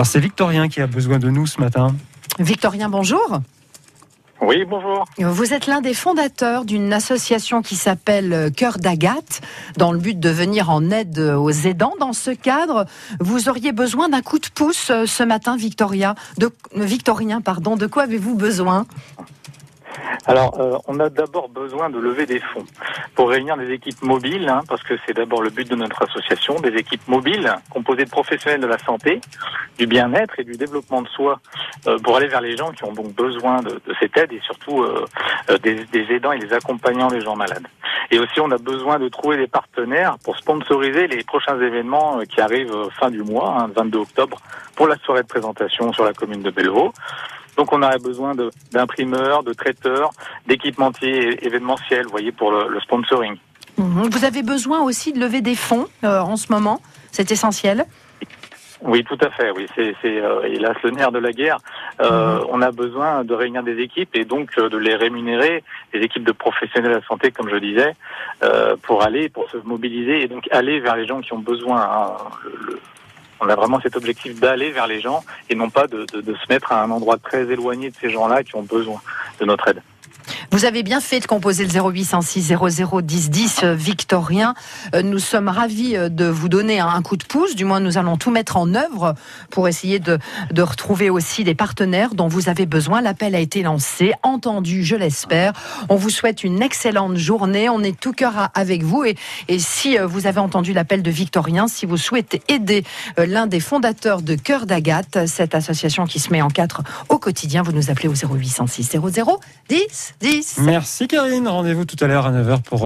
Alors c'est Victorien qui a besoin de nous ce matin. Victorien, bonjour. Oui, bonjour. Vous êtes l'un des fondateurs d'une association qui s'appelle Cœur d'Agathe, dans le but de venir en aide aux aidants. Dans ce cadre, vous auriez besoin d'un coup de pouce euh, ce matin, Victoria. De, Victorien, pardon. De quoi avez-vous besoin? Alors, euh, on a d'abord besoin de lever des fonds pour réunir des équipes mobiles, hein, parce que c'est d'abord le but de notre association, des équipes mobiles composées de professionnels de la santé, du bien-être et du développement de soi, euh, pour aller vers les gens qui ont donc besoin de, cette aide et surtout euh, euh, des, aidants et des accompagnants des gens malades. Et aussi, on a besoin de trouver des partenaires pour sponsoriser les prochains événements qui arrivent fin du mois, hein, 22 octobre, pour la soirée de présentation sur la commune de Bellevaux. Donc on aurait besoin d'imprimeurs, de, traiteurs, d'équipementiers événementiels, vous voyez, pour le, sponsoring. Mhm. Vous avez besoin aussi de lever des fonds en ce moment. C'est essentiel. Oui, tout à fait. Oui, c'est c'est, euh, hélas le nerf de la guerre. Euh, On a besoin de réunir des équipes et donc euh, de les rémunérer, des équipes de professionnels de la santé, comme je disais, euh, pour aller, pour se mobiliser et donc aller vers les gens qui ont besoin. hein. Le- le- on a vraiment cet objectif d'aller vers les gens et non pas de, de- de se mettre à un endroit très éloigné de ces gens-là qui ont besoin de notre aide. Vous avez bien fait de composer le 0806 00 10 10 euh, Victorien. Euh, Nous sommes ravis euh, de vous donner un coup de pouce. Du moins, nous allons tout mettre en œuvre pour essayer de, retrouver aussi des partenaires dont vous avez besoin. L'appel a été lancé, entendu, je l'espère. On vous souhaite une excellente journée. On est tout cœur avec vous. Et, si euh, vous avez entendu l'appel de Victorien, si vous souhaitez aider l'un des fondateurs de Cœur d'Agathe, cette association qui se met en quatre au quotidien, vous nous appelez au 0806 00 10 10. Merci Karine, rendez-vous tout à l'heure à 9h pour